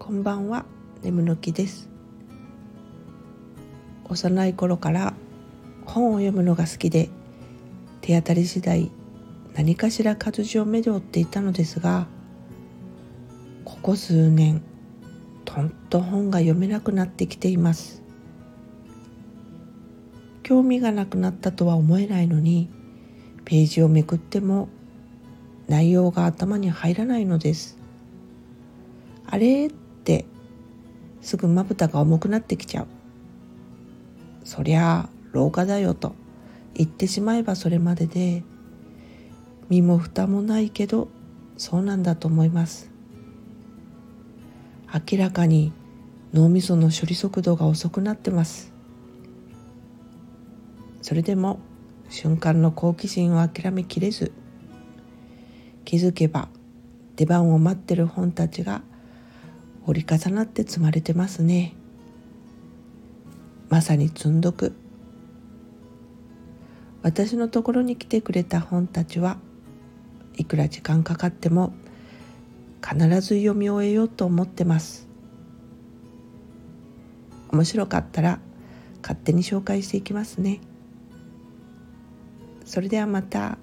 こんばんは。眠ぬきです。幼い頃から本を読むのが好きで手当たり次第何かしら活字を目で追っていたのですがここ数年とんと本が読めなくなってきています。興味がなくなったとは思えないのにページをめくっても内容が頭に入らないのです。あれすぐまぶたが重くなってきちゃう。そりゃあ老化だよと。言ってしまえばそれまでで身も蓋もないけどそうなんだと思います。明らかに脳みその処理速度が遅くなってます。それでも瞬間の好奇心を諦めきれず気づけば出番を待ってる本たちが折り重なって積まれてますね。まさに積んどく。私のところに来てくれた本たちはいくら時間かかっても必ず読み終えようと思ってます。面白かったら勝手に紹介していきますね。それではまた。